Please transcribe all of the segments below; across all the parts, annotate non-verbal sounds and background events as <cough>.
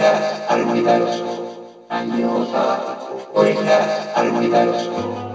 Oiga, armonizaros. Oiga, armonizaros.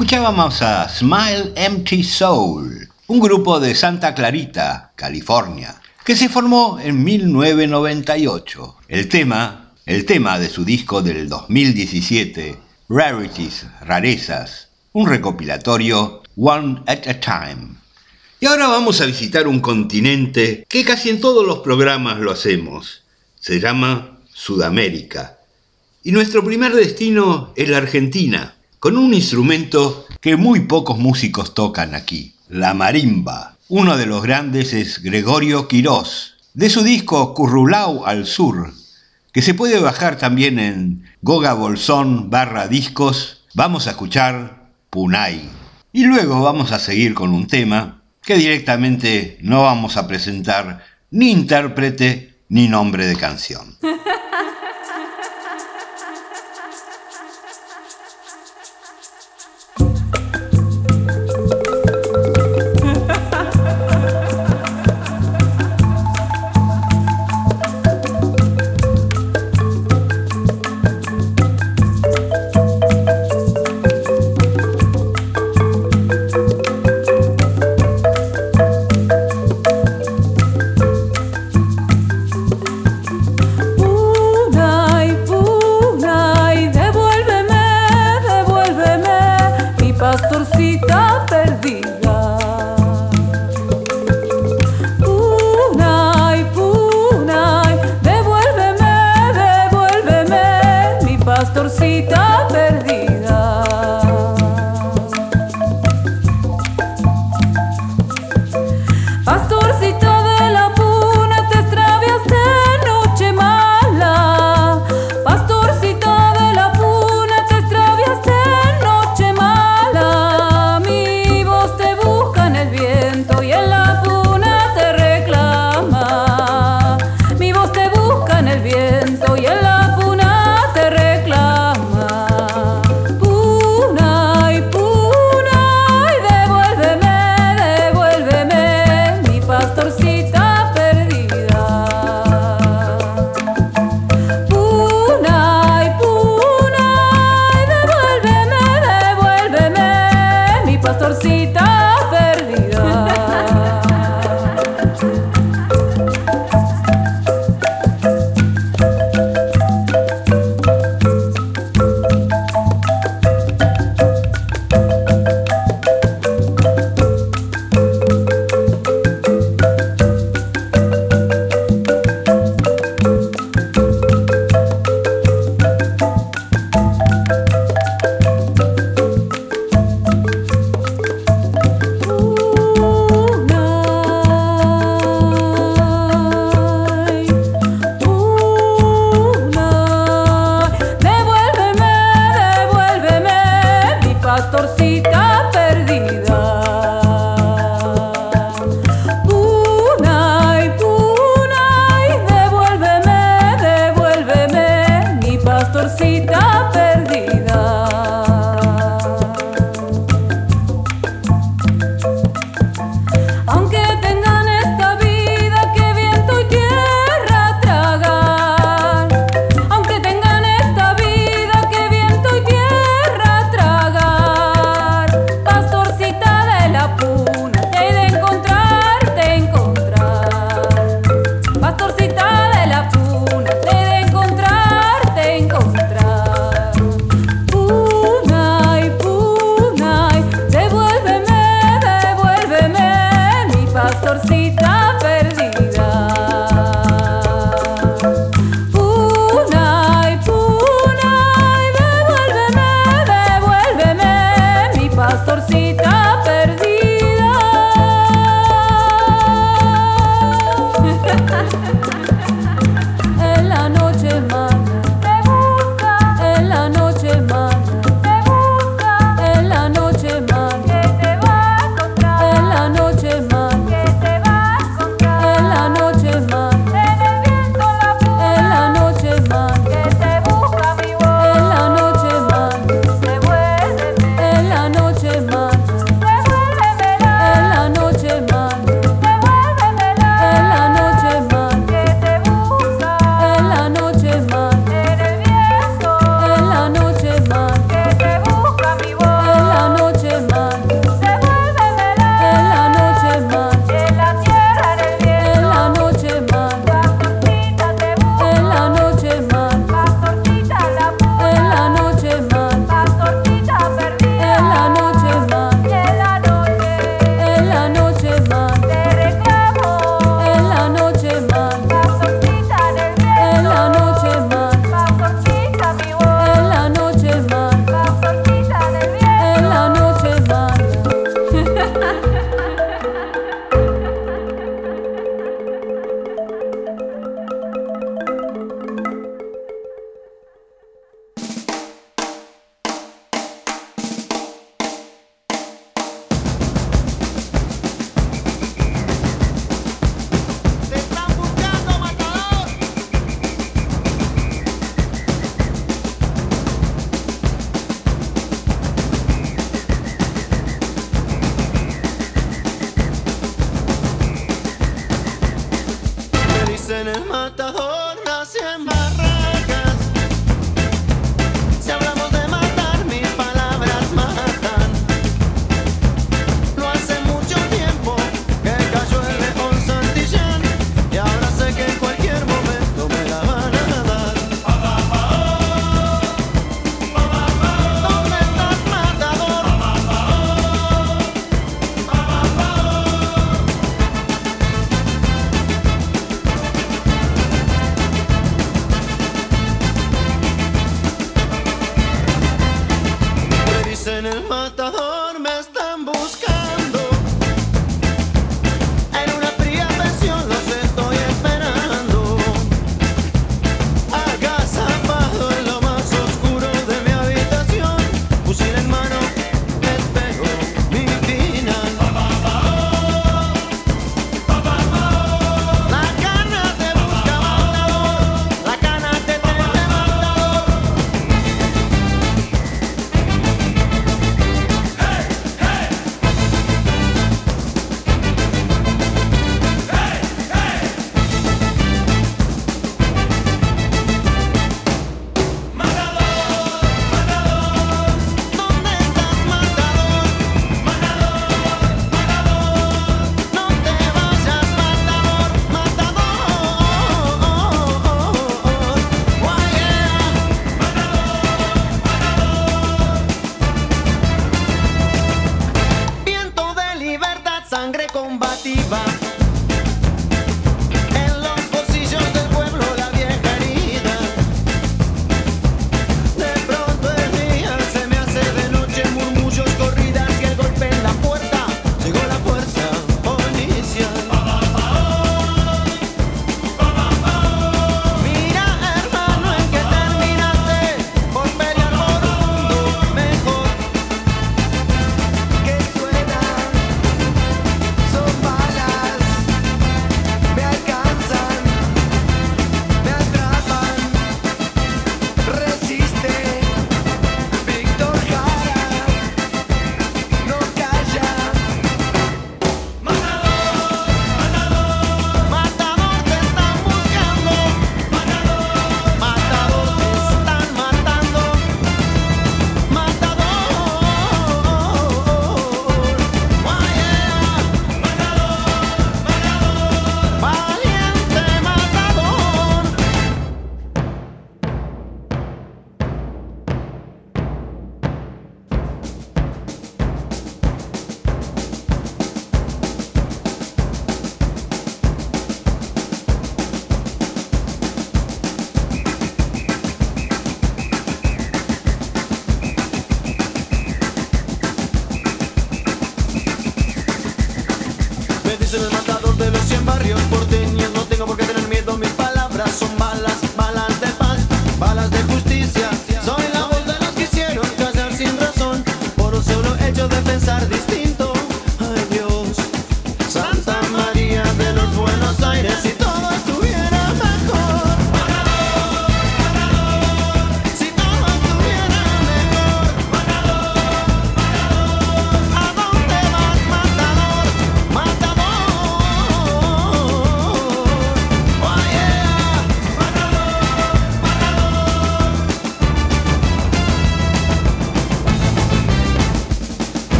Escuchábamos a Smile Empty Soul, un grupo de Santa Clarita, California, que se formó en 1998. El tema, el tema de su disco del 2017, Rarities, Rarezas, un recopilatorio One at a Time. Y ahora vamos a visitar un continente que casi en todos los programas lo hacemos. Se llama Sudamérica. Y nuestro primer destino es la Argentina, con un instrumento que muy pocos músicos tocan aquí, la marimba. Uno de los grandes es Gregorio Quirós, de su disco Currulao al Sur, que se puede bajar también en Goga Bolsón barra discos, vamos a escuchar Punay. Y luego vamos a seguir con un tema que directamente no vamos a presentar ni intérprete ni nombre de canción. <laughs>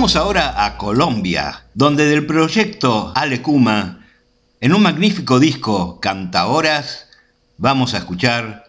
Vamos ahora a Colombia, donde del proyecto Alecuma, en un magnífico disco Cantahoras, vamos a escuchar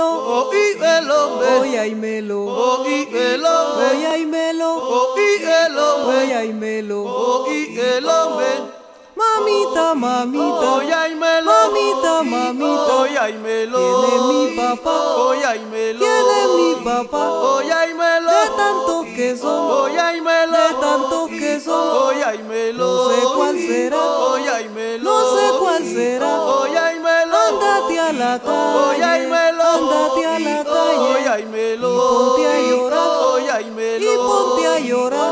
Oyáimelo. Hoy hay melo, hoy melo, hoy hay melo, hoy hay melo, el hombre. Mamita, mamita, hoy hay melo, mamita, mamita, hoy hay melo, tiene mi papá, hoy hay melo, tiene mi papá, hoy hay melo, de tantos que son, hoy hay melo, de tantos que son, hoy hay melo, no sé cuál será, hoy hay melo, no sé cuál será, hoy hay melo, andate a la calle, hoy hay melo, a la calle, y ponte a llorar, y ponte a llorar,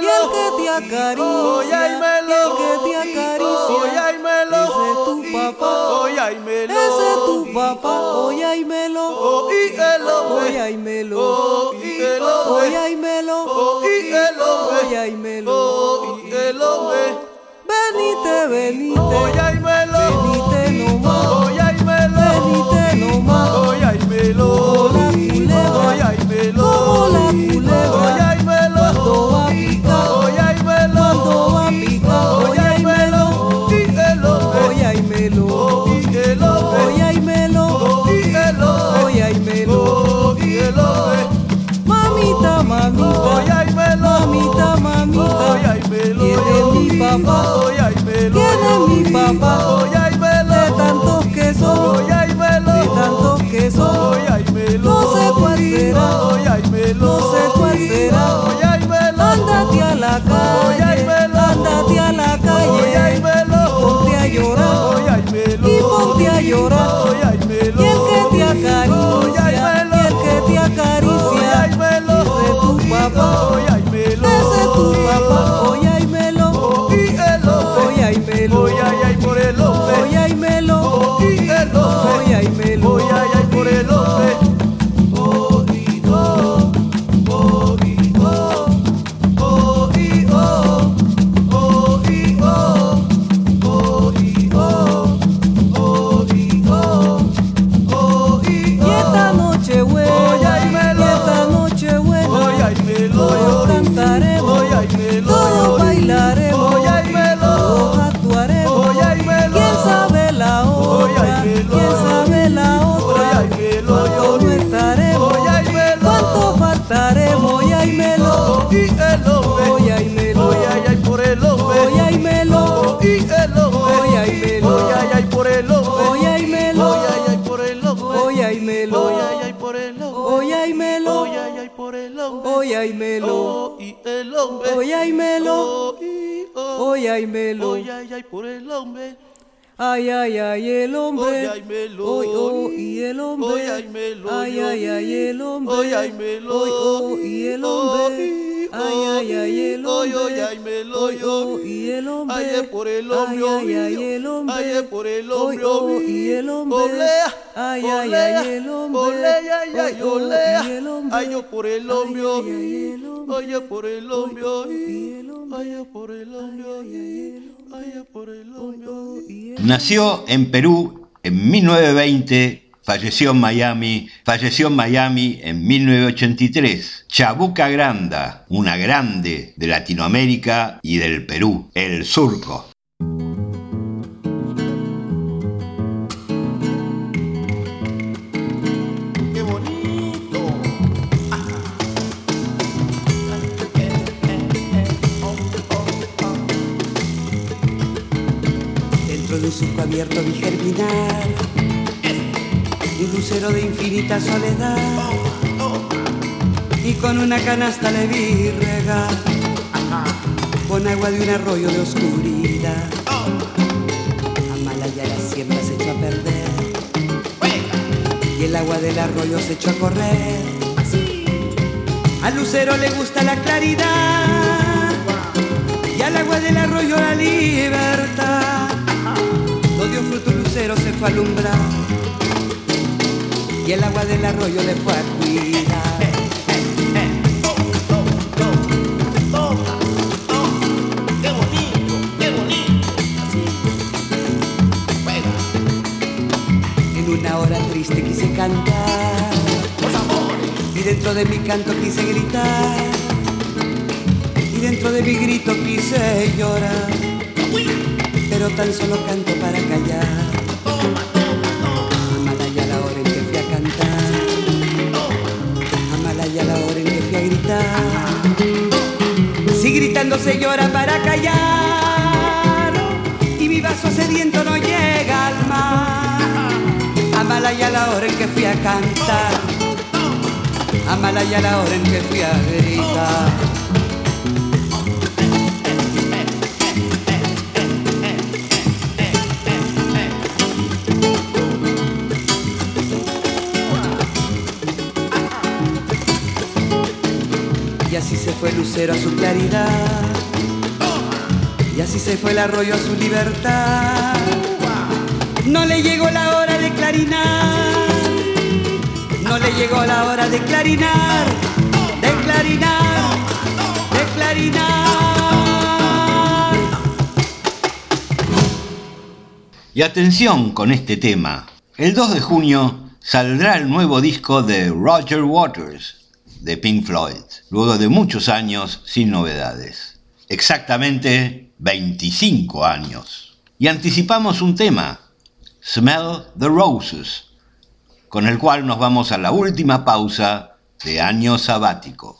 y el que te acaricia, hoy hay melo, y el que te acaricia, ese es tu papá, hay melo, ese es tu papá, hoy hay melo, hoy el hombre, hoy hay melo, hoy el hombre, hoy hay Oye, ay, melo. Oh, y el hombre. Oye, ay, melo. Oh, y, oh. Oye, ay, melo. Oye, ay, ay, por el hombre. Ay, ay, ay, el hombre. Oye, ay, melo. Oy, oh, y el hombre. Melo. Ay, ay, ay, el hombre. Oye, ay, melo. Oy, oh, y el hombre. Ay, ay, ay, el hombre. ay, melo. Oy, oh, y el hombre. Ay, es por el hombre. Ay, ay, ay, el hombre. Ay, es por el Oy, hombre. oh, y el hombre. Olea. Ay, ay, ay, el hombre. Olea, ay, ay, oh. Ay, yo por el hombre. Ay, ay, ay, por el hombre. Oh. Ay, es por el hombre. Ay, es por el hombre. Nació en Perú en 1920, falleció en Miami, falleció en Miami en 1983. Chabuca Granda, una grande de Latinoamérica y del Perú, el surco. Abierto germinar un lucero de infinita soledad y con una canasta le vi regar con agua de un arroyo de oscuridad. Amalaya la siembra se echó a perder y el agua del arroyo se echó a correr. Al lucero le gusta la claridad y al agua del arroyo la libertad. No dio fruto lucero, se fue a alumbrar y el agua del arroyo le fue a cuidar. En una hora triste quise cantar y dentro de mi canto quise gritar y dentro de mi grito quise llorar, pero tan solo canto para callar. Cantar, Amalaya la hora en que fui a gritar. Si gritando se llora para callar y mi vaso sediento no llega al mar. Amalaya la hora en que fui a cantar, Amalaya la hora en que fui a gritar. Así se fue el lucero a su claridad. Y así se fue el arroyo a su libertad. No le llegó la hora de clarinar. No le llegó la hora de clarinar. De clarinar. De clarinar. Y atención con este tema. El 2 de junio saldrá el nuevo disco de Roger Waters de Pink Floyd, luego de muchos años sin novedades. Exactamente 25 años. Y anticipamos un tema, Smell the Roses, con el cual nos vamos a la última pausa de año sabático.